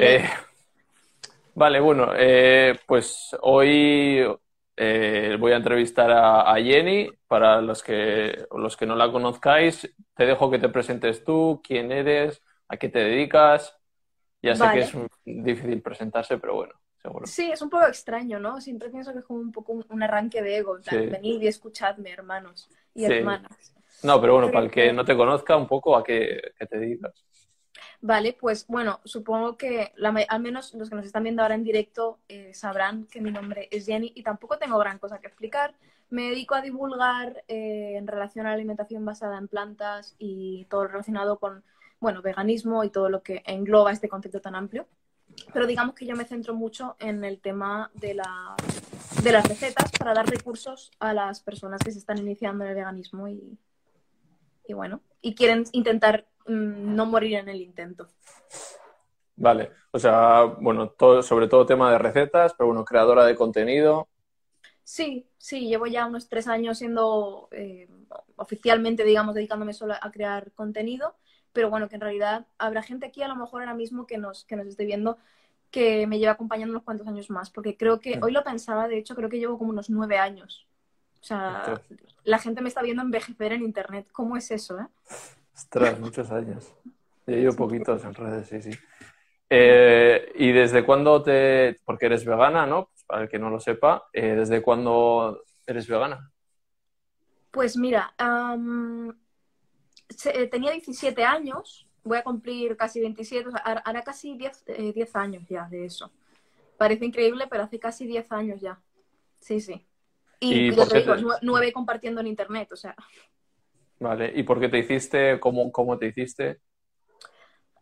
Eh, vale, bueno, eh, pues hoy eh, voy a entrevistar a, Jenny. Para los que, los que no la conozcáis, te dejo que te presentes tú, quién eres, a qué te dedicas. Ya sé que es difícil presentarse, pero bueno, seguro. Sí, es un poco extraño, ¿no? Siempre pienso que es como un poco un, arranque de ego. Venid y escuchadme, hermanos y hermanas. No, pero bueno, para el que no te conozca, un poco a qué, qué te dedicas. Vale, pues bueno, supongo que al menos los que nos están viendo ahora en directo eh, sabrán que mi nombre es Jenny y tampoco tengo gran cosa que explicar. Me dedico a divulgar eh, en relación a la alimentación basada en plantas y todo relacionado con, bueno, veganismo y todo lo que engloba este concepto tan amplio. Pero digamos que yo me centro mucho en el tema de, la, de las recetas para dar recursos a las personas que se están iniciando en el veganismo y, y bueno, y quieren intentar no morir en el intento. Vale, o sea, bueno, todo, sobre todo tema de recetas, pero bueno, creadora de contenido. Sí, sí, llevo ya unos tres años siendo eh, oficialmente, digamos, dedicándome solo a crear contenido, pero bueno, que en realidad habrá gente aquí a lo mejor ahora mismo que nos, que nos esté viendo que me lleva acompañando unos cuantos años más, porque creo que, hoy lo pensaba, de hecho, creo que llevo como unos nueve años. O sea, la gente me está viendo envejecer en Internet. ¿Cómo es eso, eh? Ostras, muchos años. Yo llevo poquitos en redes, sí, sí. Eh, ¿Y desde cuándo te...? Porque eres vegana, ¿no? Pues para el que no lo sepa, eh, ¿desde cuándo eres vegana? Pues mira, eh, tenía 17 años, voy a cumplir casi 27, o sea, hará casi 10, 10 años ya de eso. Parece increíble, pero hace casi 10 años ya. Sí, sí. Y, ¿Y te digo, nueve compartiendo en internet, o sea. Vale, ¿y por qué te hiciste? ¿Cómo, cómo te hiciste?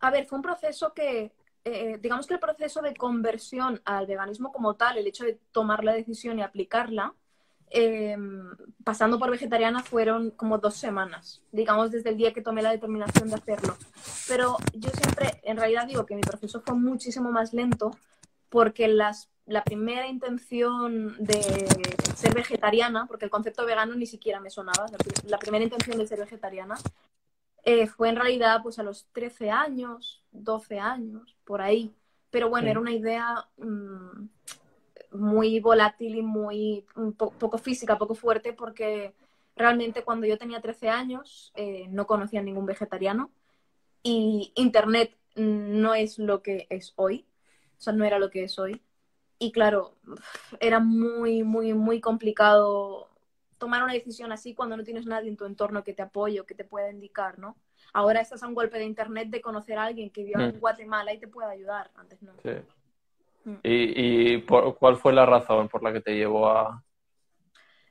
A ver, fue un proceso que, eh, digamos que el proceso de conversión al veganismo como tal, el hecho de tomar la decisión y aplicarla, em, pasando por vegetariana fueron como dos semanas, digamos desde el día que tomé la determinación de hacerlo. Pero yo siempre, en realidad digo que mi proceso fue muchísimo más lento porque las la primera intención de ser vegetariana, porque el concepto vegano ni siquiera me sonaba, la, primera intención de ser vegetariana eh, fue en realidad pues a los 13 años, 12 años, por ahí. Pero bueno, era una idea mm, muy volátil y muy poco física, poco fuerte, porque realmente cuando yo tenía 13 años eh, no conocía a ningún vegetariano y Internet no es lo que es hoy, o sea, no era lo que es hoy. Y claro, era muy, muy, muy complicado tomar una decisión así cuando no tienes nadie en tu entorno que te apoye o que te pueda indicar, ¿no? Ahora estás a un golpe de internet de conocer a alguien que vive en mm. Guatemala y te pueda ayudar, antes no. Sí. Mm. ¿Y, cuál fue la razón por la que te llevó a...?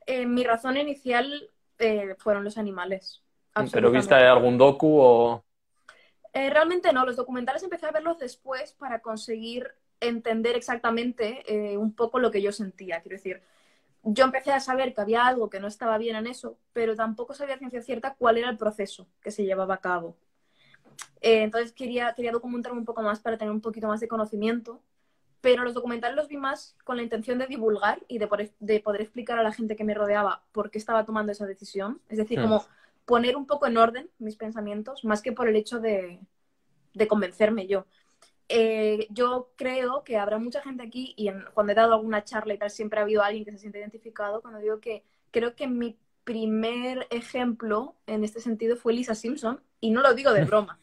Eh, mi razón inicial eh, fueron los animales. ¿Pero viste algún docu o...? Eh, realmente no, los documentales empecé a verlos después para conseguir entender exactamente eh, un poco lo que yo sentía. Quiero decir, yo empecé a saber que había algo que no estaba bien en eso, pero tampoco sabía ciencia cierta cuál era el proceso que se llevaba a cabo. Eh, entonces quería, quería documentarme un poco más para tener un poquito más de conocimiento, pero los documentales los vi más con la intención de divulgar y de poder, de poder explicar a la gente que me rodeaba por qué estaba tomando esa decisión. Es decir, como poner un poco en orden mis pensamientos, más que por el hecho de, de convencerme yo. Eh, yo creo que habrá mucha gente aquí y cuando he dado alguna charla y tal, siempre ha habido alguien que se siente identificado cuando digo que creo que mi primer ejemplo en este sentido fue Lisa Simpson y no lo digo de broma.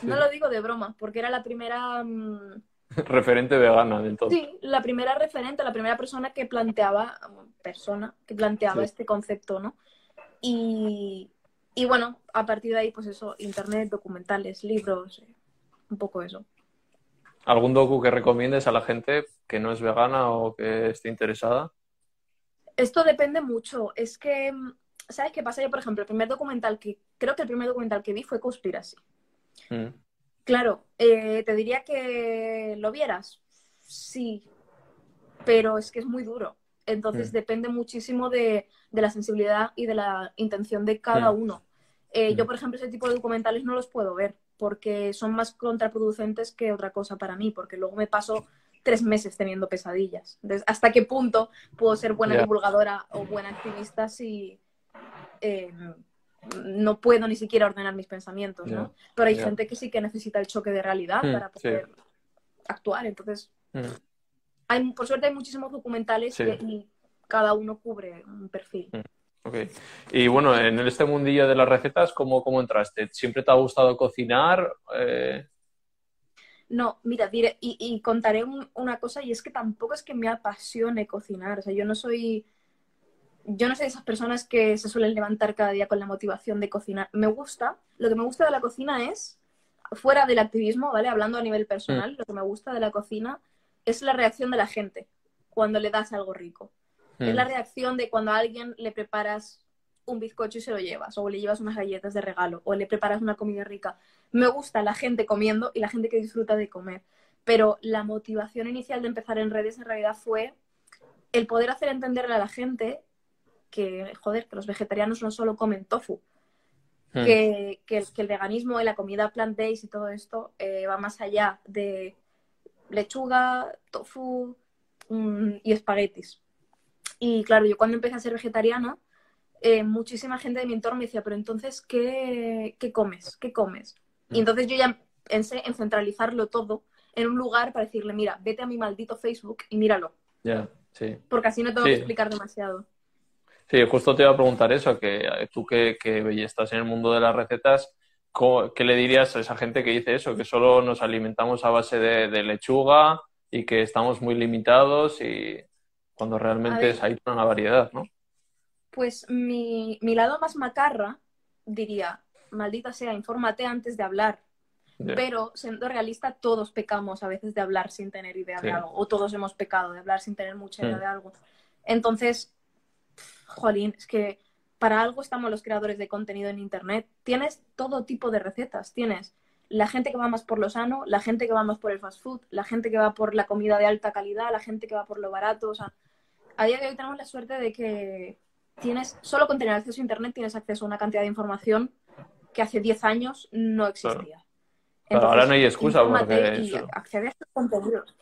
No lo digo de broma, porque era la primera... Mm, referente vegana del todo. Sí, la primera referente, la primera persona que planteaba, persona, que planteaba este concepto, ¿no? Y, y bueno, a partir de ahí, pues eso, internet, documentales, libros, eh, un poco eso. ¿Algún docu que recomiendes a la gente que no es vegana o que esté interesada? Esto depende mucho. Es que, ¿sabes qué pasa? Yo, por ejemplo, el primer documental que, creo que el primer documental que vi fue Conspiracy. Mm. Claro, eh, te diría que lo vieras. Sí, pero es que es muy duro. Entonces mm. depende muchísimo de, la sensibilidad y de la intención de cada mm. uno. Eh, yo, por ejemplo, ese tipo de documentales no los puedo ver porque son más contraproducentes que otra cosa para mí, porque luego me paso tres meses teniendo pesadillas. Entonces, ¿hasta qué punto puedo ser buena divulgadora o buena activista si eh, no puedo ni siquiera ordenar mis pensamientos, ¿no? Pero hay gente que sí que necesita el choque de realidad hmm, para poder actuar. Entonces, Mm. hay, por suerte hay muchísimos documentales Sí. que- y cada uno cubre un perfil. Ok. Y bueno, en este mundillo de las recetas, ¿cómo, cómo entraste? ¿Siempre te ha gustado cocinar? Eh, No, mira, diré, y, y contaré un- una cosa, y es que tampoco es que me apasione cocinar. O sea, yo no soy. Yo no soy de esas personas que se suelen levantar cada día con la motivación de cocinar. Me gusta, lo que me gusta de la cocina es, fuera del activismo, ¿vale? Hablando a nivel personal, lo que me gusta de la cocina es la reacción de la gente cuando le das algo rico. Es mm, la reacción de cuando a alguien le preparas un bizcocho y se lo llevas, o le llevas unas galletas de regalo, o le preparas una comida rica. Me gusta la gente comiendo y la gente que disfruta de comer. Pero la motivación inicial de empezar en redes en realidad fue el poder hacer entenderle a la gente que, joder, que los vegetarianos no solo comen tofu, mm. que, que el, que el veganismo y la comida plant-based y todo esto eh, va más allá de lechuga, tofu mm, y espaguetis. Y claro, yo cuando empecé a ser vegetariana, eh, muchísima gente de mi entorno me decía, pero entonces, ¿qué, qué comes? ¿Qué comes? Y Mm. entonces yo ya pensé en centralizarlo todo en un lugar para decirle, mira, vete a mi maldito Facebook y míralo, Ya, sí. porque así no tengo Sí. que explicar demasiado. Sí, justo te iba a preguntar eso, que eh, tú que, que estás en el mundo de las recetas, ¿cómo- ¿qué le dirías a esa gente que dice eso, que solo nos alimentamos a base de, de lechuga y que estamos muy limitados y cuando realmente es, hay una variedad, ¿no? Pues mi, mi lado más macarra diría, maldita sea, infórmate antes de hablar. Pero siendo realista, todos pecamos a veces de hablar sin tener idea de algo, o todos hemos pecado de hablar sin tener mucha idea Mm. de algo. Entonces, jolín, es que para algo estamos los creadores de contenido en Internet. Tienes todo tipo de recetas. Tienes la gente que va más por lo sano, la gente que va más por el fast food, la gente que va por la comida de alta calidad, la gente que va por lo barato. O sea, a día de hoy tenemos la suerte de que tienes, solo con tener acceso a Internet, tienes acceso a una cantidad de información que hace 10 años no existía. Claro, ahora no hay excusa porque y eso- a estos contenidos.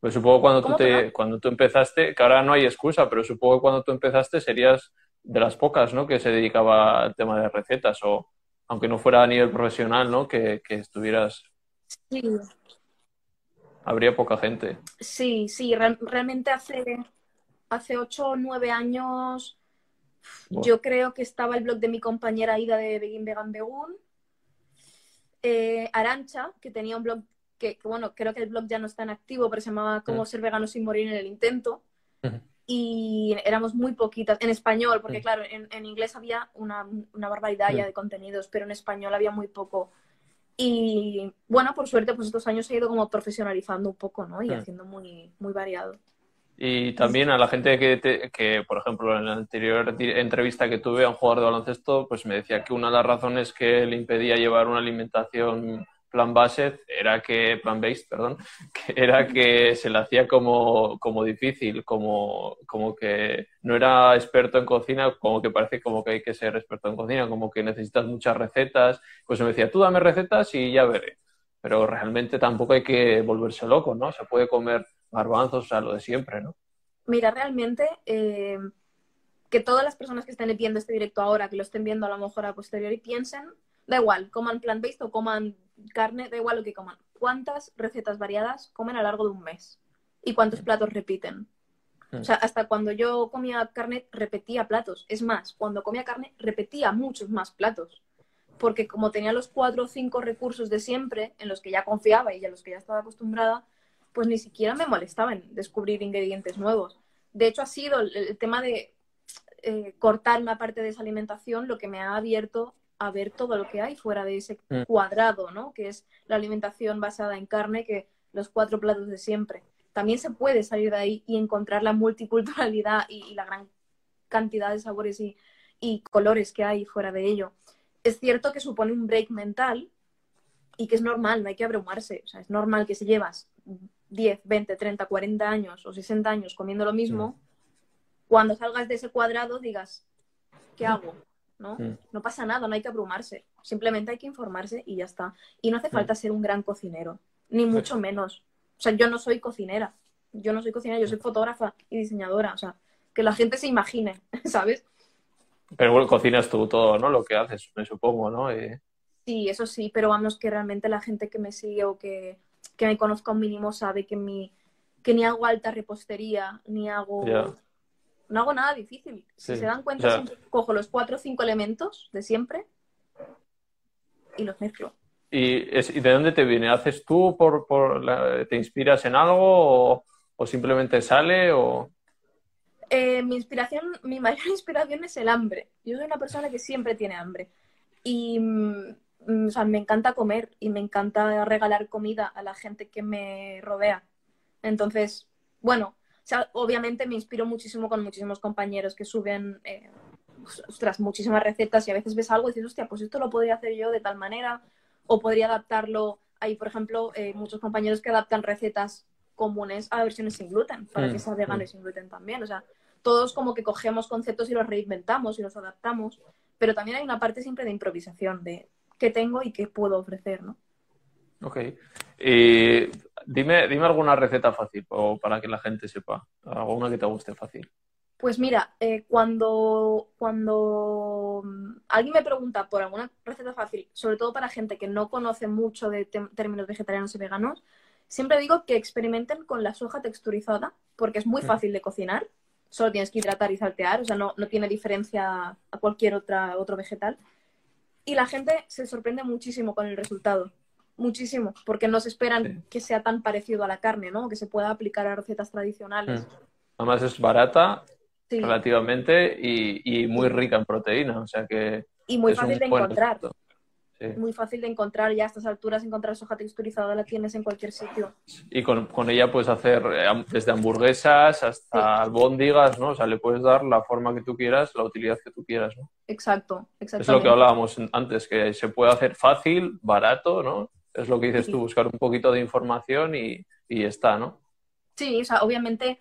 Pues supongo cuando tú ¿Cómo, te, cuando tú empezaste, que ahora no hay excusa, pero supongo que cuando tú empezaste serías de las pocas, ¿no? Que se dedicaba al tema de recetas o aunque no fuera a nivel profesional, ¿no? Que, que estuvieras, Sí, habría poca gente. sí, sí, real- realmente hace, hace 8 o 9 años yo creo que estaba el blog de mi compañera Ida de Begin Vegan Begun, eh, Arancha, que tenía un blog que, que, bueno, creo que el blog ya no está en activo, pero se llamaba Cómo Mm. ser vegano sin morir en el intento. Y éramos muy poquitas, en español, porque Mm. claro, en, en inglés había una, una barbaridad ya Mm. de contenidos, pero en español había muy poco. Y bueno, por suerte, pues estos años ha ido como profesionalizando un poco, ¿no? Y Mm. haciendo muy, muy variado. Y también a la gente que, te- que, por ejemplo, en la anterior entrevista que tuve a un jugador de baloncesto, pues me decía que una de las razones que le impedía llevar una alimentación plan based era que, plan based, perdón, era que se le hacía como, como difícil, como, como que no era experto en cocina, como que parece como que hay que ser experto en cocina, como que necesitas muchas recetas. Pues me decía, tú dame recetas y ya veré. Pero realmente tampoco hay que volverse loco, ¿no? Se puede comer garbanzos, o sea, lo de siempre, ¿no? Mira, realmente eh, que todas las personas que estén viendo este directo ahora, que lo estén viendo a lo mejor a posteriori, piensen, da igual, coman plant-based o coman carne, da igual lo que coman. ¿Cuántas recetas variadas comen a lo largo de un mes? ¿Y cuántos platos repiten? Mm. O sea, hasta cuando yo comía carne, repetía platos. Es más, cuando comía carne, repetía muchos más platos. Porque como tenía los cuatro o cinco recursos de siempre, en los que ya confiaba y a los que ya estaba acostumbrada, pues ni siquiera me molestaba en descubrir ingredientes nuevos. De hecho, ha sido el, el tema de eh, cortar una parte de esa alimentación lo que me ha abierto a ver todo lo que hay fuera de ese Mm. cuadrado, ¿no? Que es la alimentación basada en carne, que los cuatro platos de siempre. También se puede salir de ahí y encontrar la multiculturalidad y, y la gran cantidad de sabores y, y colores que hay fuera de ello. Es cierto que supone un break mental y que es normal, no hay que abrumarse. O sea, es normal que si llevas 10, 20, 30, 40 años o 60 años comiendo lo mismo, cuando salgas de ese cuadrado digas, ¿qué hago? ¿No? Mm. no pasa nada, no hay que abrumarse. Simplemente hay que informarse y ya está. Y no hace Mm. falta ser un gran cocinero, ni mucho menos. O sea, yo no soy cocinera. Yo no soy cocinera, yo soy fotógrafa y diseñadora. O sea, que la gente se imagine, ¿sabes? Pero bueno, cocinas tú todo, ¿no? Lo que haces, me supongo, ¿no? Eh, Sí, eso sí, pero vamos que realmente la gente que me sigue o que que me conozca un mínimo sabe que, mi, que ni hago alta repostería, ni hago... No hago nada difícil. Si se dan cuenta, cojo los cuatro o cinco elementos de siempre y los mezclo. ¿Y, de dónde te viene? ¿Haces tú por, te inspiras en algo o, simplemente sale o...? Eh, mi inspiración, mi mayor inspiración es el hambre. Yo soy una persona que siempre tiene hambre. Y mm, mm, me encanta comer y me encanta regalar comida a la gente que me rodea. Entonces, bueno, obviamente me inspiro muchísimo con muchísimos compañeros que suben eh, muchísimas recetas y a veces ves algo y dices, hostia, pues esto lo podría hacer yo de tal manera o podría adaptarlo. Hay, por ejemplo, eh, muchos compañeros que adaptan recetas comunes a versiones sin gluten para que mm, sea vegano mm. y sin gluten también. O sea, todos como que cogemos conceptos y los reinventamos y los adaptamos, pero también hay una parte siempre de improvisación, de qué tengo y qué puedo ofrecer, ¿no? Ok. Y dime, dime alguna receta fácil o para que la gente sepa, alguna que te guste fácil. Pues mira, eh, cuando, cuando mm, alguien me pregunta por alguna receta fácil, sobre todo para gente que no conoce mucho de términos vegetarianos y veganos, siempre digo que experimenten con la soja texturizada, porque es muy mm. fácil de cocinar, solo tienes que hidratar y saltear, o sea, no, no tiene diferencia a cualquier otra, otro vegetal. Y la gente se sorprende muchísimo con el resultado, muchísimo, porque no se esperan que sea tan parecido a la carne, ¿no? Que se pueda aplicar a recetas tradicionales. Mm. Además es barata relativamente y, muy rica en proteína, o sea que... Y muy fácil de encontrar. Muy fácil de encontrar, ya a estas alturas encontrar soja texturizada la tienes en cualquier sitio. Y con, ella puedes hacer eh, desde hamburguesas hasta albóndigas, ¿no? O sea, le puedes dar la forma que tú quieras, la utilidad que tú quieras, ¿no? Exacto, exacto. Es lo que hablábamos antes, que se puede hacer fácil, barato, ¿no? Es lo que dices tú, buscar un poquito de información y, y está, ¿no? Sí, o sea, obviamente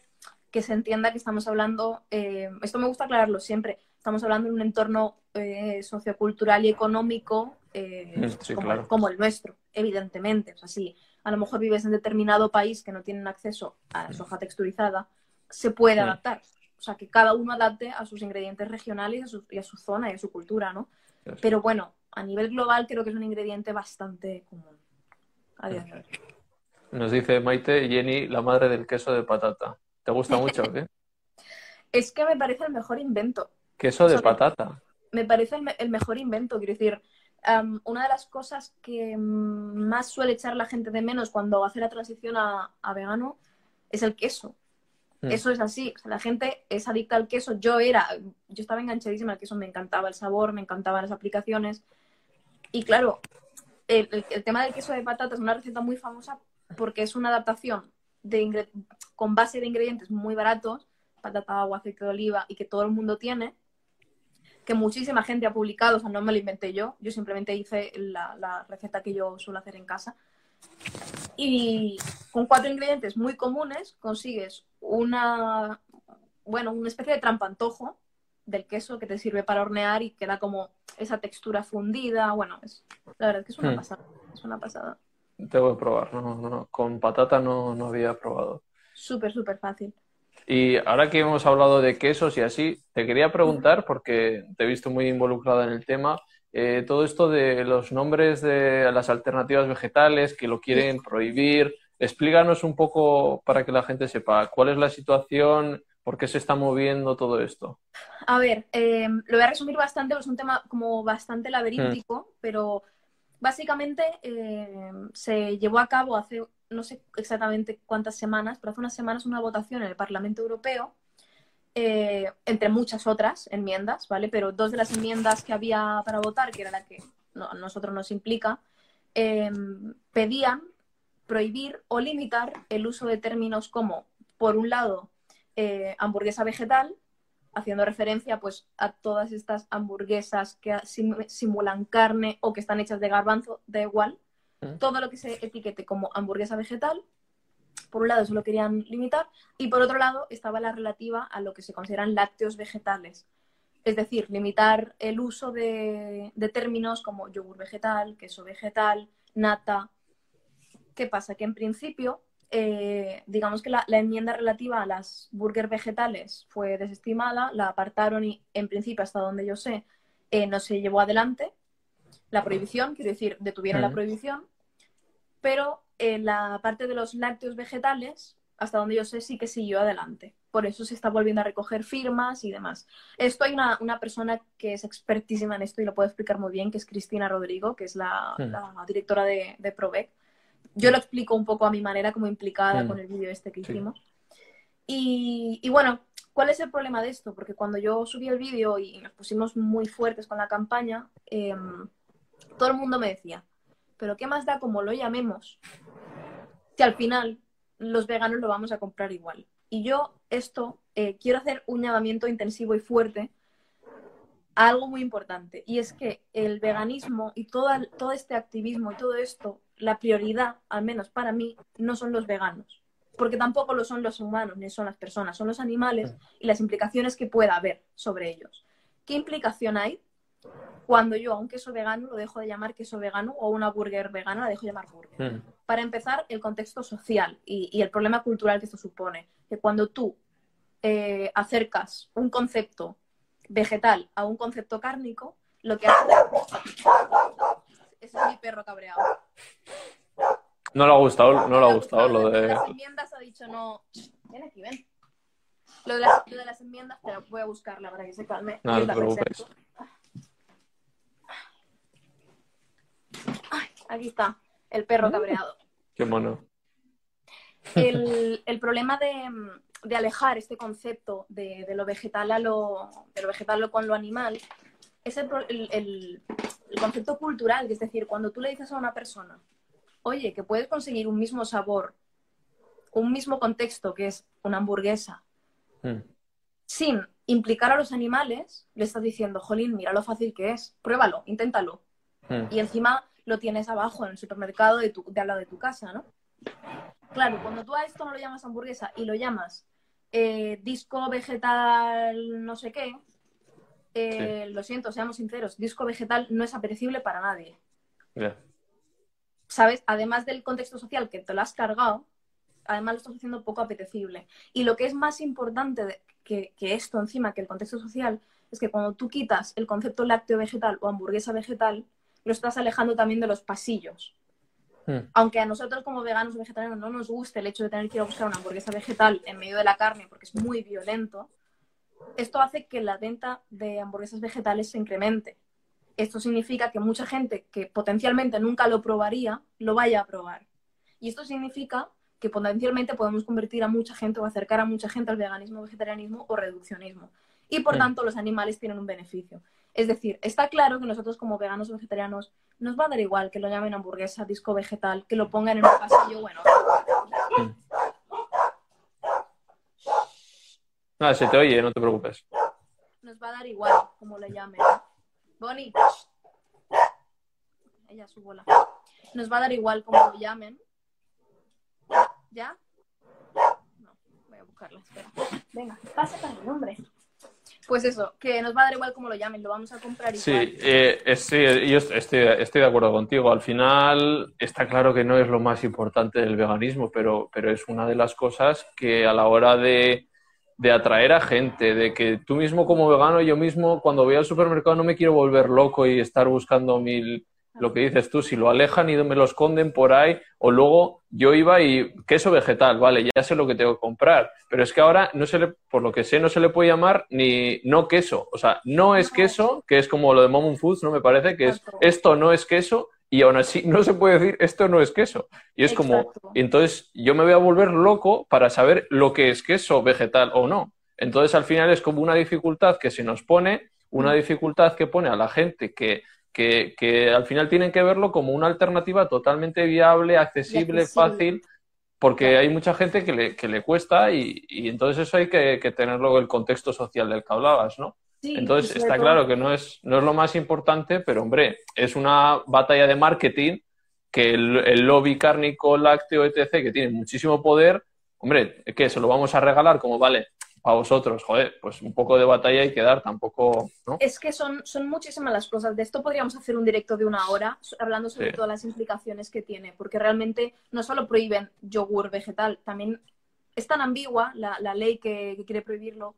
que se entienda que estamos hablando, eh, esto me gusta aclararlo siempre, estamos hablando de un entorno eh, sociocultural y económico eh, mm, como, el nuestro, evidentemente. O sea, si a lo mejor vives en determinado país que no tienen acceso a la soja texturizada, se puede mm. adaptar. O sea, que cada uno adapte a sus ingredientes regionales a su, y a su zona y a su cultura, ¿no? Pero bueno, a nivel global creo que es un ingrediente bastante común a día de hoy. Nos dice Maite Jenny, la madre del queso de patata. ¿Te gusta mucho o qué? es que me parece el mejor invento. Queso de patata. Me parece el, mejor invento, quiero decir. una de las cosas que más suele echar la gente de menos cuando hace la transición a, vegano es el queso. Mm. Eso es así. la gente es adicta al queso. Yo era, yo estaba enganchadísima al queso, me encantaba el sabor, me encantaban las aplicaciones. Y claro, el, tema del queso de patata es una receta muy famosa porque es una adaptación con base de ingredientes muy baratos, patata, agua, aceite de oliva y que todo el mundo tiene, que muchísima gente ha publicado, o sea, no me lo inventé yo, yo simplemente hice la, receta que yo suelo hacer en casa. Y con cuatro ingredientes muy comunes consigues una, bueno, una especie de trampantojo del queso que te sirve para hornear y queda como esa textura fundida. Bueno, es, la verdad es que es una hmm. pasada, es una pasada. Tengo que probar, no, no, no. Con patata no, no había probado. Súper, súper fácil. Y ahora que hemos hablado de quesos y así, te quería preguntar, porque te he visto muy involucrada en el tema, eh, todo esto de los nombres de las alternativas vegetales que lo quieren prohibir. Explícanos un poco para que la gente sepa cuál es la situación, por qué se está moviendo todo esto. A ver, eh, lo voy a resumir bastante, es un tema como bastante laberíntico, mm. pero Básicamente eh, se llevó a cabo hace, no sé exactamente cuántas semanas, pero hace unas semanas una votación en el Parlamento Europeo, eh, entre muchas otras enmiendas, ¿vale? Pero dos de las enmiendas que había para votar, que era la que a nosotros nos implica, pedían prohibir o limitar el uso de términos como, por un lado, eh, hamburguesa vegetal, haciendo referencia pues a todas estas hamburguesas que simulan carne o que están hechas de garbanzo, da igual. Mm. Todo lo que se etiquete como hamburguesa vegetal, por un lado eso lo querían limitar y por otro lado estaba la relativa a lo que se consideran lácteos vegetales. Es decir, limitar el uso de, de términos como yogur vegetal, queso vegetal, nata. ¿Qué pasa? Que en principio eh, digamos que la, enmienda relativa a las burger vegetales fue desestimada, la apartaron y en principio, hasta donde yo sé, eh, no se llevó adelante la prohibición, quiero decir, detuvieron la prohibición, pero eh, la parte de los lácteos vegetales, hasta donde yo sé, sí que siguió adelante. Por eso se está volviendo a recoger firmas y demás. Esto hay una, una persona que es expertísima en esto y lo puede explicar muy bien, que es Cristina Rodrigo, que es la, la directora de, de Provec. Yo lo explico un poco a mi manera, como implicada Hmm. con el vídeo este que Sí. hicimos. Y, y bueno, ¿cuál es el problema de esto? Porque cuando yo subí el vídeo y nos pusimos muy fuertes con la campaña, em, todo el mundo me decía, pero ¿qué más da como lo llamemos? Si al final los veganos lo vamos a comprar igual. Y yo esto eh, quiero hacer un llamamiento intensivo y fuerte a algo muy importante. Y es que el veganismo y todo, todo este activismo y todo esto, la prioridad, al menos para mí, no son los veganos. Porque tampoco lo son los humanos ni son las personas, son los animales y las implicaciones que pueda haber sobre ellos. ¿Qué implicación hay cuando yo a un queso vegano lo dejo de llamar queso vegano o una burger vegana la dejo de llamar burger? Mm, para empezar, el contexto social y, y el problema cultural que esto supone. Que cuando tú eh, acercas un concepto vegetal a un concepto cárnico, lo que hace... Ese es mi perro cabreado. No le ha gustado, no le ha gustado lo de las enmiendas ha dicho no... Ven aquí, ven. Lo de las, lo de las enmiendas, pero voy a buscarla para que se calme. No, la te preocupes. Ay, aquí está, el perro cabreado. Qué mono. el, el problema de, de alejar este concepto de, de lo vegetal a lo, de lo vegetal con lo animal es el, el- el- concepto cultural, que es decir, cuando tú le dices a una persona, oye, que puedes conseguir un mismo sabor, un mismo contexto, que es una hamburguesa, Mm, sin implicar a los animales, le estás diciendo, jolín, mira lo fácil que es, pruébalo, inténtalo. mm. Y encima lo tienes abajo en el supermercado de, tu, de al lado de tu casa, ¿no? Claro, cuando tú a esto no lo llamas hamburguesa y lo llamas eh, disco vegetal no sé qué, eh, lo siento, seamos sinceros, disco vegetal no es apetecible para nadie. ¿Sabes? Además del contexto social que te lo has cargado, además lo estás haciendo poco apetecible. Y lo que es más importante que, que esto encima, que el contexto social, es que cuando tú quitas el concepto lácteo vegetal o hamburguesa vegetal, lo estás alejando también de los pasillos. Mm, Aunque a nosotros como veganos o vegetarianos no nos guste el hecho de tener que ir a buscar una hamburguesa vegetal en medio de la carne porque es muy violento, esto hace que la venta de hamburguesas vegetales se incremente. Esto significa que mucha gente que potencialmente nunca lo probaría, lo vaya a probar. Y esto significa que potencialmente podemos convertir a mucha gente o acercar a mucha gente al veganismo, vegetarianismo o reduccionismo. Y por tanto los animales tienen un beneficio. Es decir, está claro que nosotros como veganos o vegetarianos nos va a dar igual que lo llamen hamburguesa, disco vegetal, que lo pongan en un pasillo, bueno. Nada, se te oye, no te preocupes. Nos va a dar igual como lo llamen. Bonnie. Ella su bola. Nos va a dar igual como lo llamen. ¿Ya? No, voy a buscarla, espera. Venga, pasa para el nombre. Pues eso, que nos va a dar igual como lo llamen, lo vamos a comprar Sí, igual. eh, es- sí, yo estoy, estoy de acuerdo contigo. Al final está claro que no es lo más importante del veganismo, pero, pero es una de las cosas que a la hora de, de atraer a gente, de que tú mismo como vegano, yo mismo cuando voy al supermercado no me quiero volver loco y estar buscando mil, lo que dices tú, si lo alejan y me lo esconden por ahí, o luego yo iba y queso vegetal, vale, ya sé lo que tengo que comprar, pero es que ahora no se le, por lo que sé, no se le puede llamar ni no queso, o sea, no es queso, que es como lo de Momon Foods, ¿no? Me parece que es esto no es queso y aún así no se puede decir esto no es queso. Y es como, Exacto. entonces yo me voy a volver loco para saber lo que es queso vegetal o no. Entonces al final es como una dificultad que se nos pone, una Mm. dificultad que pone a la gente que, que, que al final tienen que verlo como una alternativa totalmente viable, accesible, accesible. fácil, porque hay mucha gente que le, que le cuesta y, y entonces eso hay que, que tenerlo el contexto social del que hablabas, ¿no? Sí, Entonces está todo- claro que no es, no es lo más importante, pero hombre, es una batalla de marketing que el, el lobby cárnico, lácteo, etc., que tiene muchísimo poder, hombre, que se lo vamos a regalar como vale a vosotros, joder, pues un poco de batalla hay que dar, tampoco, ¿no? Es que son, son muchísimas las cosas. De esto podríamos hacer un directo de una hora hablando sobre Sí. todas las implicaciones que tiene, porque realmente no solo prohíben yogur vegetal, también es tan ambigua la, la ley que, que quiere prohibirlo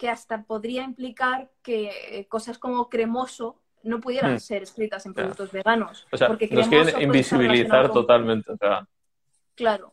que hasta podría implicar que eh, cosas como cremoso no pudieran Hmm. ser escritas en productos veganos. O sea, porque nos quieren invisibilizar con- totalmente, o sea, Claro.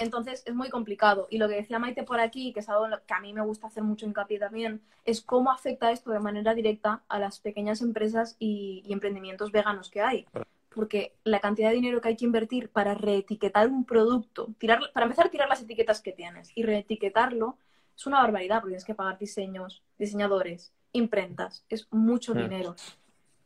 Entonces es muy complicado. Y lo que decía Maite por aquí, que es algo que a mí me gusta hacer mucho hincapié también, es cómo afecta esto de manera directa a las pequeñas empresas y, y emprendimientos veganos que hay. Porque la cantidad de dinero que hay que invertir para reetiquetar un producto, tirar, para empezar a tirar las etiquetas que tienes y reetiquetarlo, es una barbaridad, porque tienes que pagar diseños, diseñadores, imprentas, es mucho Mm. dinero.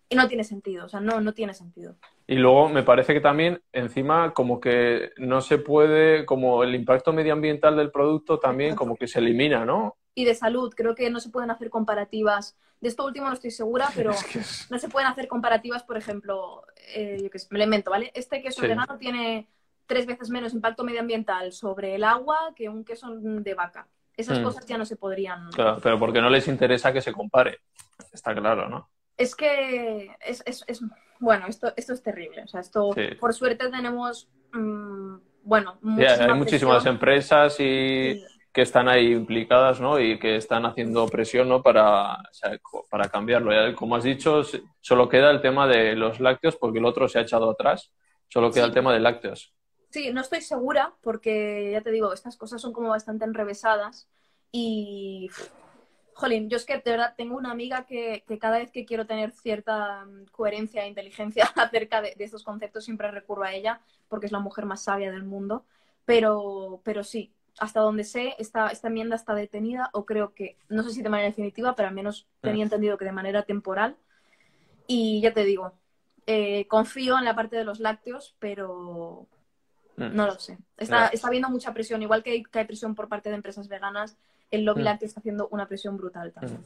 Y no tiene sentido, o sea, no, no tiene sentido. Y luego me parece que también encima como que no se puede, como el impacto medioambiental del producto también como que se elimina, ¿no? y de salud. Creo que no se pueden hacer comparativas. De esto último no estoy segura, pero Es que es- no se pueden hacer comparativas, por ejemplo, eh, yo qué sé, me lo invento, ¿vale? Este queso Sí. vegano tiene tres veces menos impacto medioambiental sobre el agua que un queso de vaca. Esas Mm. cosas ya no se podrían. Claro, pero porque no les interesa que se compare. Está claro, ¿no? Es que es, es- es- bueno, esto, esto es terrible. O sea, esto, Sí. por suerte tenemos, mm, bueno, muchísima hay muchísimas presión. empresas y Sí. que están ahí implicadas, ¿no? Y que están haciendo presión, ¿no? Para, o sea, co- para cambiarlo. Ya, como has dicho, solo queda el tema de los lácteos porque el otro se ha echado atrás. Solo queda Sí. el tema de lácteos. Sí, no estoy segura porque ya te digo, estas cosas son como bastante enrevesadas y, jolín, yo es que de verdad tengo una amiga que, que cada vez que quiero tener cierta mm, coherencia e inteligencia acerca de, de estos conceptos siempre recurro a ella porque es la mujer más sabia del mundo, pero, pero sí, hasta donde sé, esta, esta enmienda está detenida o creo que, no sé si de manera definitiva, pero al menos tenía entendido que de manera temporal y ya te digo, eh, confío en la parte de los lácteos, pero Mm. no lo sé. Está, está habiendo mucha presión, igual que hay, que hay presión por parte de empresas veganas, el lobby Mm. lácteo está haciendo una presión brutal también.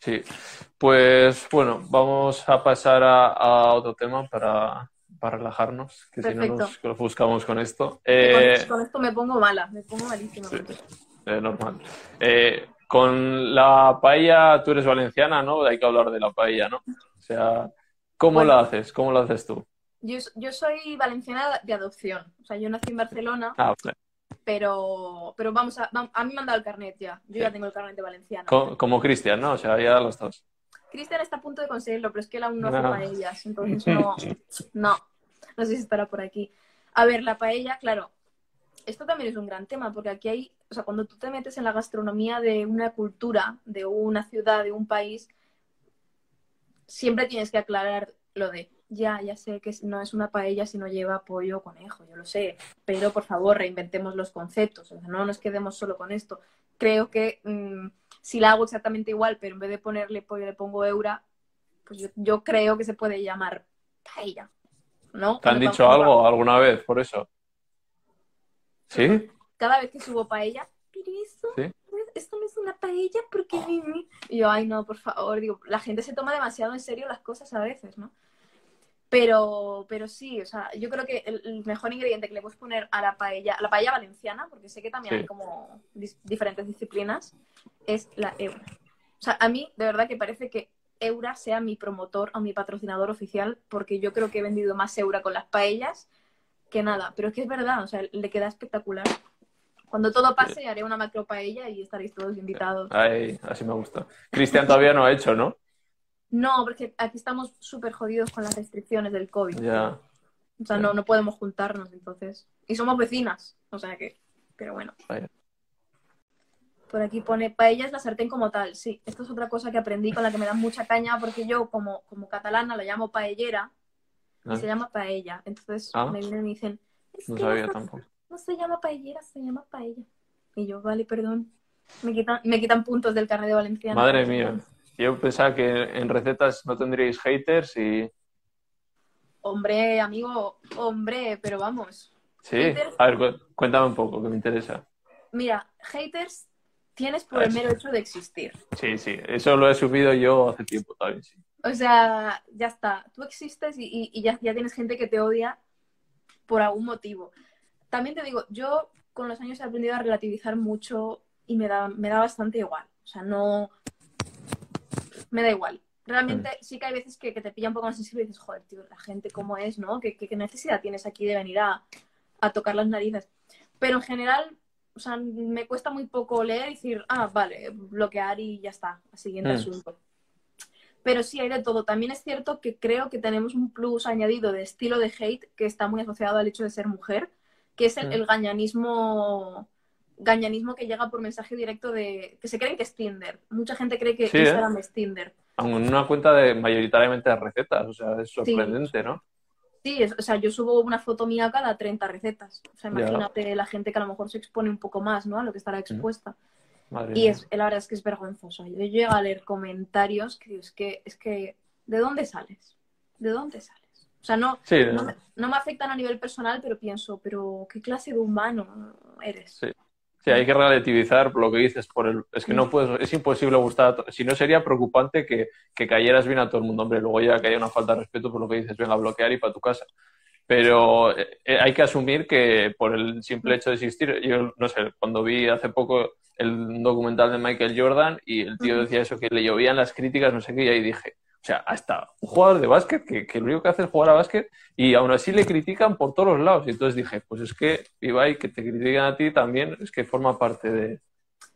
Sí, pues bueno, vamos a pasar a, a otro tema para, para relajarnos, que si no nos, buscamos con esto. Con- Eh, con, esto me pongo mala, me pongo malísima. Sí. eh, normal. Eh, con la paella, tú eres valenciana, ¿no? Hay que hablar de la paella, ¿no? O sea, ¿cómo Bueno. la haces? ¿Cómo la haces tú? Yo, yo soy valenciana de adopción, o sea, yo nací en Barcelona, Ah, vale. Pero, pero vamos a, a mí me han dado el carnet ya, yo Sí. ya tengo el carnet de valenciana. Co- como Cristian, ¿no? O sea, ya los dos. Cristian está a punto de conseguirlo, pero es que él aún no hace paellas, entonces no, no, no sé si estará por aquí. A ver, la paella, claro, esto también es un gran tema, porque aquí hay, o sea, cuando tú te metes en la gastronomía de una cultura, de una ciudad, de un país, siempre tienes que aclarar lo de, ya, ya sé que no es una paella si no lleva pollo o conejo, yo lo sé, pero por favor reinventemos los conceptos, o sea, no nos quedemos solo con esto. Creo que mm, si la hago exactamente igual, pero en vez de ponerle pollo le pongo eura, pues yo, yo creo que se puede llamar paella, ¿no? ¿Te han dicho algo alguna vez por eso? ¿Sí? Cada vez que subo paella, eso, Sí. esto no es una paella porque... Y yo, ay no, por favor, digo, la gente se toma demasiado en serio las cosas a veces, ¿no? Pero, pero sí, o sea, yo creo que el, el mejor ingrediente que le puedes poner a la paella, a la paella valenciana, porque sé que también Sí. hay como dis- diferentes disciplinas, es la Eura. O sea, a mí de verdad que parece que Eura sea mi promotor o mi patrocinador oficial, porque yo creo que he vendido más Eura con las paellas que nada. Pero es que es verdad, o sea, le queda espectacular. Cuando todo pase, haré una macro paella y estaréis todos invitados. Ay, así me gusta. Cristian todavía no ha hecho, ¿no? No, porque aquí estamos súper jodidos con las restricciones del COVID. Ya. O sea, no, no podemos juntarnos, entonces. Y somos vecinas, o sea que. Pero bueno. Vaya. Por aquí pone paella es la sartén como tal. Sí, esto es otra cosa que aprendí con la que me dan mucha caña, porque yo, como, como catalana, la llamo paellera y Ah, se llama paella. Entonces Ah. me vienen y me dicen. Es No que sabía no, tampoco. no se llama paellera, se llama paella. Y yo, vale, perdón. Me quitan, me quitan puntos del carnet de valenciano. Madre mía. Yo pensaba que en recetas no tendríais haters y... Hombre, amigo, hombre, pero vamos. Sí. Haters. A ver, cu- cuéntame un poco, que me interesa. Mira, haters tienes por el mero hecho de existir. Sí, sí. Eso lo he subido yo hace tiempo también, sí. O sea, ya está. Tú existes y, y- y ya, ya tienes gente que te odia por algún motivo. También te digo, yo con los años he aprendido a relativizar mucho y me da, me da bastante igual. O sea, no... Me da igual. Realmente sí que hay veces que, que te pilla un poco más sensible y dices, joder, tío, la gente cómo es, ¿no? ¿Qué, qué- qué necesidad tienes aquí de venir a, a tocar las narices? Pero en general, o sea, me cuesta muy poco leer y decir, ah, vale, bloquear y ya está, siguiente Mm. asunto. Pero sí hay de todo. También es cierto que creo que tenemos un plus añadido de estilo de hate que está muy asociado al hecho de ser mujer, que es el, Mm. el gañanismo, gañanismo que llega por mensaje directo de que se creen que es Tinder. Mucha gente cree que Sí, ¿eh? Instagram es Tinder. En una cuenta de mayoritariamente de recetas, o sea, es sorprendente, ¿no? Sí, es- o sea, yo subo una foto mía cada 30 recetas. O sea, Ya. imagínate la gente que a lo mejor se expone un poco más, ¿no? A lo que estará expuesta. Madre Y es, la verdad es que es vergonzoso. Yo llego a leer comentarios que es que, es que, ¿de dónde sales? ¿De dónde sales? O sea, no, Sí, no, no. me, no me afectan a nivel personal, pero pienso, pero ¿qué clase de humano eres? Sí. Sí, hay que relativizar lo que dices. Por el... Es que no puedes, es imposible gustar a Si no, sería preocupante que, que cayeras bien a todo el mundo. Hombre, luego ya que haya una falta de respeto por lo que dices, venga a bloquear y para tu casa. Pero eh, eh, hay que asumir que por el simple hecho de existir, yo no sé, cuando vi hace poco el documental de Michael Jordan y el tío decía eso, que le llovían las críticas, no sé qué, y ahí dije, o sea, hasta un jugador de básquet que, que lo único que hace es jugar a básquet y aún así le critican por todos los lados. Y entonces dije, pues es que, Ibai, que te critican a ti también, es que forma parte de...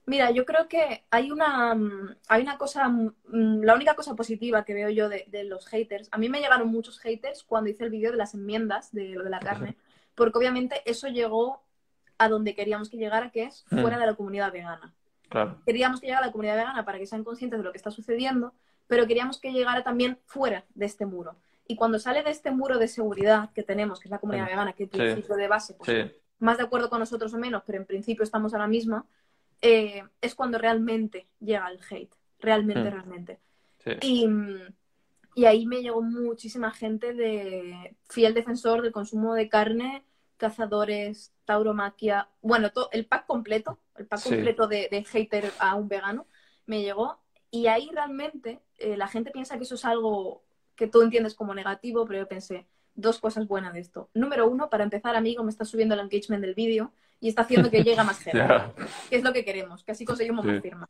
Mira, yo creo que hay una, mm, hay una cosa, mm, la única cosa positiva que veo yo de, de los haters, a mí me llegaron muchos haters cuando hice el vídeo de las enmiendas de lo de la carne, porque obviamente eso llegó a donde queríamos que llegara, que es Mm. fuera de la comunidad vegana. Claro. Queríamos que llegara a la comunidad vegana para que sean conscientes de lo que está sucediendo, pero queríamos que llegara también fuera de este muro. Y cuando sale de este muro de seguridad que tenemos, que es la comunidad Sí. vegana, que en Sí. principio de base, pues, Sí, más de acuerdo con nosotros o menos, pero en principio estamos a la misma, eh, es cuando realmente llega el hate. Realmente, Mm. realmente. sí. Y, y ahí me llegó muchísima gente de fiel defensor del consumo de carne, cazadores, tauromaquia, bueno, to- el pack completo, el pack completo de, de hater a un vegano, me llegó. Y ahí realmente eh, la gente piensa que eso es algo que tú entiendes como negativo, pero yo pensé dos cosas buenas de esto. Número uno, para empezar, amigo, me está subiendo el engagement del vídeo y está haciendo que llegue a más gente Ya. que es lo que queremos, que así conseguimos Sí. más firmas.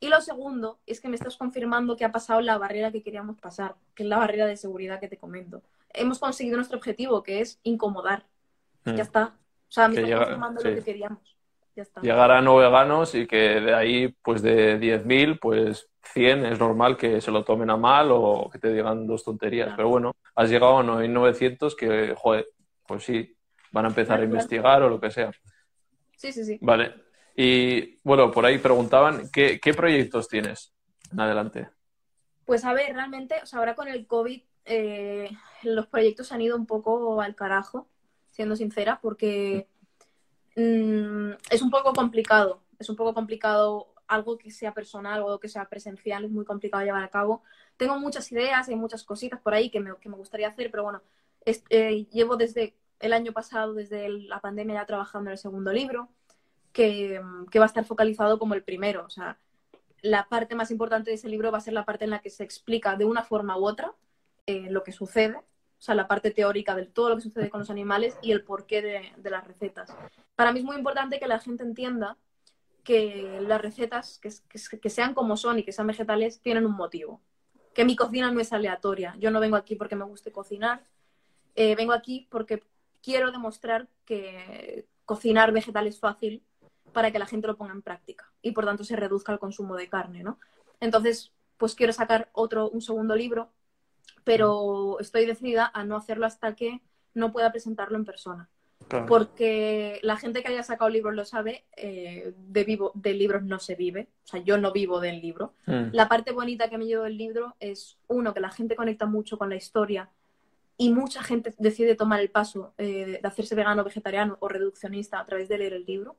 Y lo segundo es que me estás confirmando que ha pasado la barrera que queríamos pasar, que es la barrera de seguridad que te comento. Hemos conseguido nuestro objetivo, que es incomodar. Mm. Ya está. O sea, me Que estás llega- confirmando sí. lo que queríamos. Ya está. Llegar a no veganos y que de ahí, pues de 10.000, pues 100 es normal que se lo tomen a mal o que te digan dos tonterías. Claro. Pero bueno, has llegado a 900 que, joder, pues sí, van a empezar a claro. investigar o lo que sea. Sí, sí, sí. Vale. Y bueno, por ahí preguntaban, ¿qué, qué proyectos tienes en adelante? Pues a ver, realmente, o sea, ahora con el COVID, eh, los proyectos han ido un poco al carajo, siendo sincera, porque mm, es un poco complicado. Es un poco complicado algo que sea personal o algo que sea presencial, es muy complicado llevar a cabo. Tengo muchas ideas, hay muchas cositas por ahí que me, que me gustaría hacer, pero bueno, eh, llevo desde el año pasado, desde la pandemia, ya trabajando en el segundo libro, que, que va a estar focalizado como el primero. O sea, la parte más importante de ese libro va a ser la parte en la que se explica de una forma u otra eh, lo que sucede, o sea, la parte teórica de todo lo que sucede con los animales y el porqué de, de las recetas. Para mí es muy importante que la gente entienda que las recetas, que, que- que sean como son y que sean vegetales, tienen un motivo. Que mi cocina no es aleatoria. Yo no vengo aquí porque me guste cocinar, eh, vengo aquí porque quiero demostrar que cocinar vegetal es fácil para que la gente lo ponga en práctica y por tanto se reduzca el consumo de carne, ¿no? Entonces, pues quiero sacar otro, un segundo libro, pero estoy decidida a no hacerlo hasta que no pueda presentarlo en persona. Claro. Porque la gente que haya sacado libros lo sabe, eh, de, vivo, de libros no se vive. O sea, yo no vivo del libro. Mm, La parte bonita que me llevo del libro es, uno, que la gente conecta mucho con la historia y mucha gente decide tomar el paso eh, de hacerse vegano, vegetariano o reduccionista a través de leer el libro.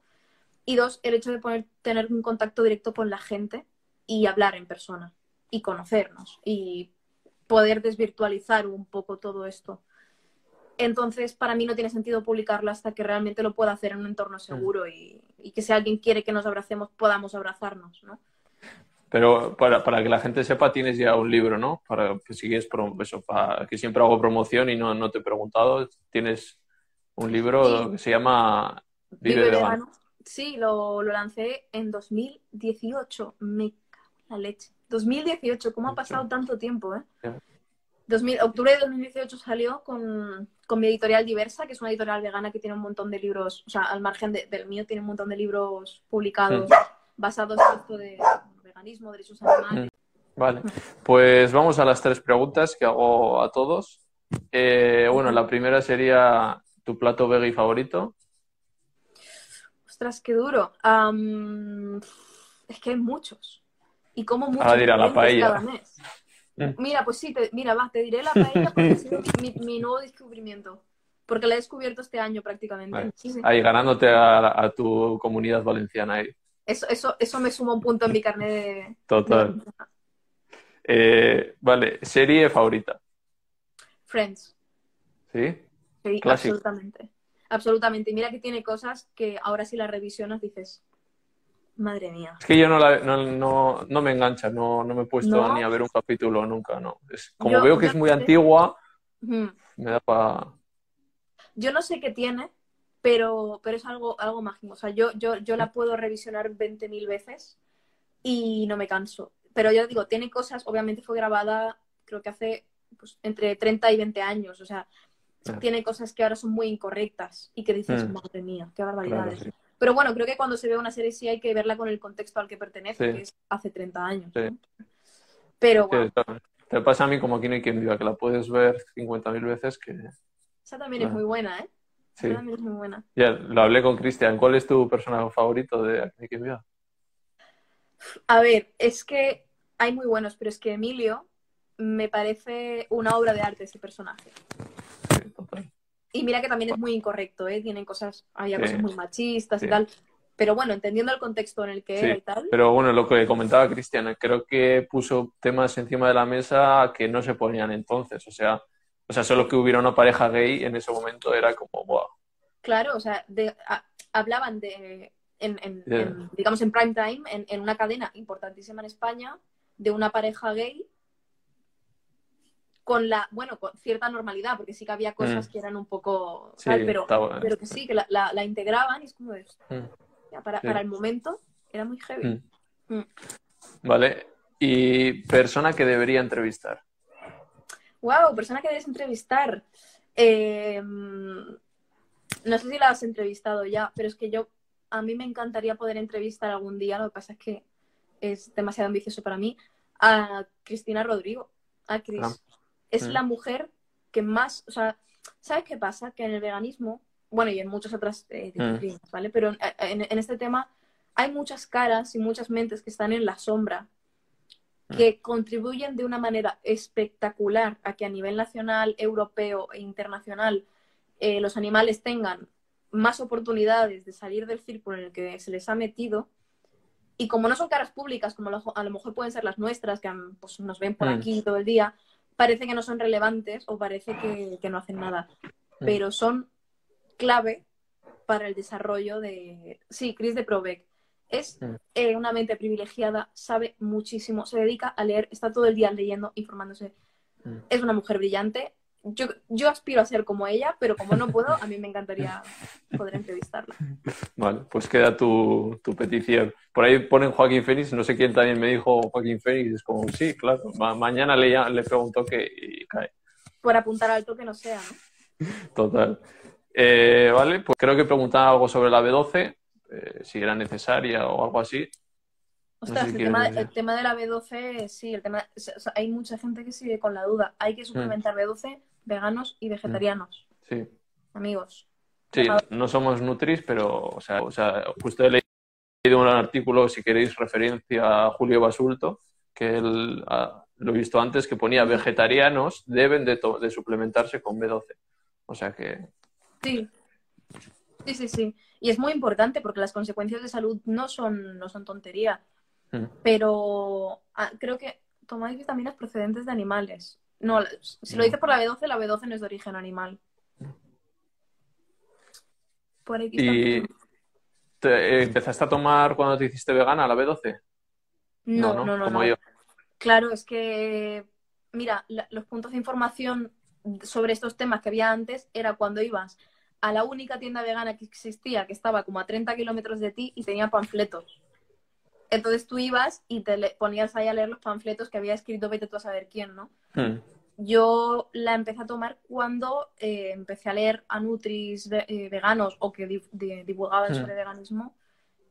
Y dos, el hecho de poner, tener un contacto directo con la gente y hablar en persona y conocernos y poder desvirtualizar un poco todo esto. Entonces, para mí no tiene sentido publicarlo hasta que realmente lo pueda hacer en un entorno seguro y, y que si alguien quiere que nos abracemos, podamos abrazarnos, ¿no? Pero para, para que la gente sepa, tienes ya un libro, ¿no? Para que sigues, eso, para que siempre hago promoción y no, no te he preguntado. Tienes un libro Sí. que se llama Vive, Vive vegano. vegano. Sí, lo, lo lancé en 2018. Me cago en la leche. 2018, ¿cómo ha pasado tanto tiempo, eh? Ya. 2000, octubre de 2018 salió con, con mi editorial Diversa, que es una editorial vegana que tiene un montón de libros, o sea, al margen de- del mío, tiene un montón de libros publicados basados en esto de veganismo, derechos animales. Vale, pues vamos a las tres preguntas que hago a todos. Eh, bueno, la primera sería tu plato veggie favorito. Ostras, qué duro. Es que hay muchos. Y como muchos Ahora dirá la paella. cada mes. Mira, pues sí, te- mira, va, te diré la paella porque ha sido mi, mi nuevo descubrimiento. Porque la he descubierto este año prácticamente. Vale. Sí, sí. Ahí ganándote a, a tu comunidad valenciana ahí. Eso, eso, eso me suma un punto en mi carnet de... Total. de- Eh, vale, serie favorita. Friends. ¿Sí? Sí, Clásico. absolutamente. Absolutamente. Y mira que tiene cosas que ahora si las revisionas dices, madre mía. Es que yo no, la- no, no, no me engancha, no, no me he puesto ¿No? ni a ver un capítulo nunca, no. Es, como Yo- veo que es muy antigua, me da para... Yo no sé qué tiene, pero, pero es algo, algo mágico. O sea, yo, yo, yo la puedo revisionar 20.000 veces y no me canso. Pero yo digo, tiene cosas, obviamente fue grabada, creo que hace pues, entre 30 y 20 años. O sea, Ah. tiene cosas que ahora son muy incorrectas y que dices, Mm. madre mía, qué Claro, barbaridades. sí. Pero bueno, creo que cuando se ve una serie sí hay que verla con el contexto al que pertenece, Sí. que es hace 30 años. Sí. ¿no? Pero Sí, bueno, claro. Te pasa a mí como aquí no hay quien viva, que la puedes ver 50.000 veces que... esa también es Bueno. muy buena, ¿eh? Sí. Esa también es muy buena. Ya, lo hablé con Cristian. ¿Cuál es tu personaje favorito de Aquí no hay quien viva? A ver, es que hay muy buenos, pero es que Emilio me parece una obra de arte ese personaje. Y mira que también es muy incorrecto, ¿eh? Tienen cosas, había Sí. cosas muy machistas y tal. Pero bueno, entendiendo el contexto en el que Sí, era y tal, Pero bueno, lo que comentaba Cristian, creo que puso temas encima de la mesa que no se ponían entonces. O sea, o sea, solo que hubiera una pareja gay en ese momento era como, wow. claro, o sea, de- a- hablaban de, en, en- digamos, en prime time, en, en una cadena importantísima en España, de una pareja gay con la, bueno, con cierta normalidad, porque sí que había cosas Mm. que eran un poco, Sí, tal, pero, pero que sí, que la, la- la integraban y es como de, Mm, para, Sí. para el momento era muy heavy. mm. Mm. Vale. Y persona que debería entrevistar. Wow, persona que debes entrevistar. Eh, no sé si la has entrevistado ya, pero es que yo, a mí me encantaría poder entrevistar algún día, lo que pasa es que es demasiado ambicioso para mí, a Cristina Rodrigo, a Cris. Ah. Es Mm. la mujer que más, o sea, ¿sabes qué pasa? Que en el veganismo, bueno, y en muchas otras eh, Mm. disciplinas, ¿vale? Pero en, en- en este tema hay muchas caras y muchas mentes que están en la sombra Mm. que contribuyen de una manera espectacular a que a nivel nacional, europeo e internacional eh, los animales tengan más oportunidades de salir del círculo en el que se les ha metido. Y como no son caras públicas, como lo- a lo mejor pueden ser las nuestras, que pues, nos ven por Mm. aquí todo el día, parece que no son relevantes o parece que, que no hacen nada. Mm. Pero son clave para el desarrollo de... Sí, Chris de Probec. Es Mm. eh, una mente privilegiada, sabe muchísimo, se dedica a leer, está todo el día leyendo, informándose. Mm. Es una mujer brillante. Yo, yo aspiro a ser como ella, pero como no puedo, a mí me encantaría poder entrevistarla. Vale, pues queda tu, tu petición. Por ahí ponen Joaquín Fénix, no sé quién también me dijo Joaquín Fénix, es como, sí, claro, ma- mañana le, le pregunto que y cae. Por apuntar alto que no sea, ¿no? Total. Eh, vale, pues creo que preguntaba algo sobre la B12, eh, si era necesaria o algo así. Ostras, sé el, tema, el de la B12, sí, el tema, o sea, hay mucha gente que sigue con la duda. Hay que suplementar B12, veganos y vegetarianos, Sí. amigos. Sí, no somos Nutris, pero, o sea, o sea, justo he leído un artículo, si queréis, referencia a Julio Basulto, que él, ah, lo he visto antes, que ponía vegetarianos deben de, de suplementarse con B12. O sea que, Sí, sí, sí, sí. Y es muy importante porque las consecuencias de salud no son, no son tontería. Mm, Pero ah, creo que tomáis vitaminas procedentes de animales. No, si lo dices por la B12, la B12 no es de origen animal. Por está. ¿Y te- eh, empezaste a tomar cuando te hiciste vegana la B12? No, no, no, como no. yo. Claro, es que, mira, la- los puntos de información sobre estos temas que había antes era cuando ibas a la única tienda vegana que existía, que estaba como a 30 kilómetros de ti y tenía panfletos. Entonces tú ibas y te ponías ahí a leer los panfletos que había escrito, vete tú a saber quién, ¿no? Hmm. Yo la empecé a tomar cuando eh, empecé a leer a Nutris eh, veganos o que di- di- divulgaban Mm. sobre veganismo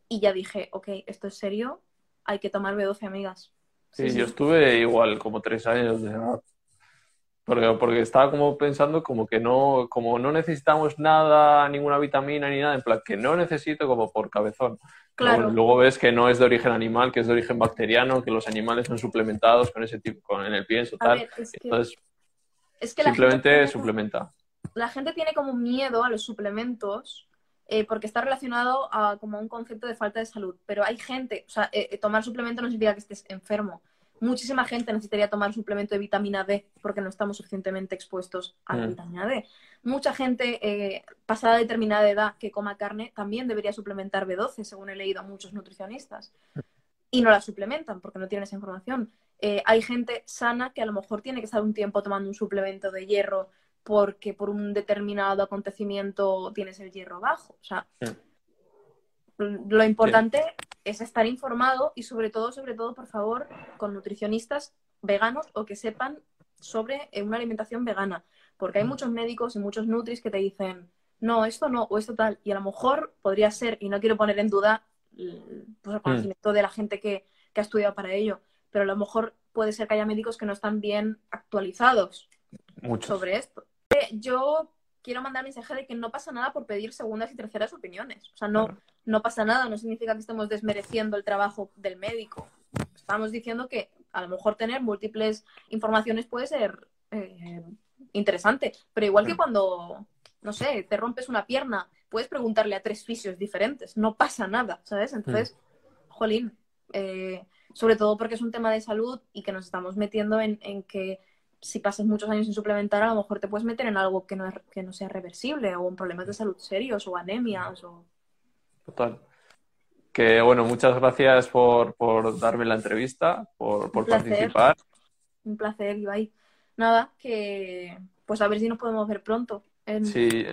y ya dije, ok, esto es serio, hay que tomar B12, amigas. Sí, yo estuve igual como tres años de edad. Porque, porque estaba como pensando como que no, como no necesitamos nada, ninguna vitamina ni nada, en plan que no necesito como por cabezón. Claro. bueno, luego ves que no es de origen animal, que es de origen bacteriano, que los animales son suplementados con ese tipo, con en el pienso, tal. ver, es que, Entonces, es que simplemente tiene- suplementa. la gente tiene como miedo a los suplementos eh, porque está relacionado a como un concepto de falta de salud. Pero hay gente, o sea, eh, eh, tomar suplemento no significa que estés enfermo. Muchísima gente necesitaría tomar suplemento de vitamina D porque no estamos suficientemente expuestos a la Mm. vitamina D. Mucha gente eh, pasada determinada edad que coma carne también debería suplementar B12, según he leído a muchos nutricionistas. Y no la suplementan porque no tienen esa información. Eh, hay gente sana que a lo mejor tiene que estar un tiempo tomando un suplemento de hierro porque por un determinado acontecimiento tienes el hierro bajo. O sea, lo importante es estar informado y sobre todo, sobre todo, por favor, con nutricionistas veganos o que sepan sobre eh, una alimentación vegana. Porque hay muchos médicos y muchos nutris que te dicen, no, esto no, o esto tal. Y a lo mejor podría ser, y no quiero poner en duda pues, el conocimiento de la gente que, que ha estudiado para ello, pero a lo mejor puede ser que haya médicos que no están bien actualizados Muchos. sobre esto. Eh, Yo quiero mandar mensaje de que no pasa nada por pedir segundas y terceras opiniones. O sea, no, Claro. no pasa nada, no significa que estemos desmereciendo el trabajo del médico. Estamos diciendo que a lo mejor tener múltiples informaciones puede ser eh, interesante, pero igual que cuando, no sé, te rompes una pierna, puedes preguntarle a tres fisios diferentes, no pasa nada, ¿sabes? Entonces, jolín, eh, sobre todo porque es un tema de salud y que nos estamos metiendo en, en que si pasas muchos años sin suplementar, a lo mejor te puedes meter en algo que no, es- que no sea reversible o en problemas de salud serios o anemias o... Total. Que bueno, muchas gracias por, por darme la entrevista, por, por Un placer. participar. Un placer, Ibai. Nada, que pues a ver si nos podemos ver pronto en, Sí,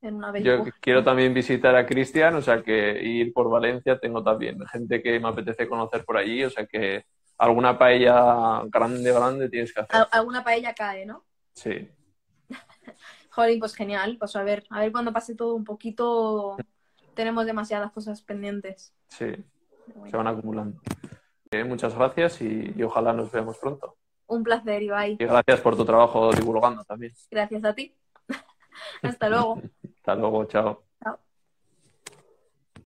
en una yo quiero también visitar a Cristian, o sea que ir por Valencia tengo también gente que me apetece conocer por allí, o sea que alguna paella grande, grande tienes que hacer. Al- Alguna paella cae, ¿no? Sí, Jolín, pues genial. Pues a ver, a ver cuando pase todo un poquito. Tenemos demasiadas cosas pendientes. sí, bueno. se van acumulando. Eh, muchas gracias y, y ojalá nos veamos pronto. Un placer, Ibai. Y gracias por tu trabajo divulgando también. Gracias a ti. Hasta luego. Hasta luego, chao.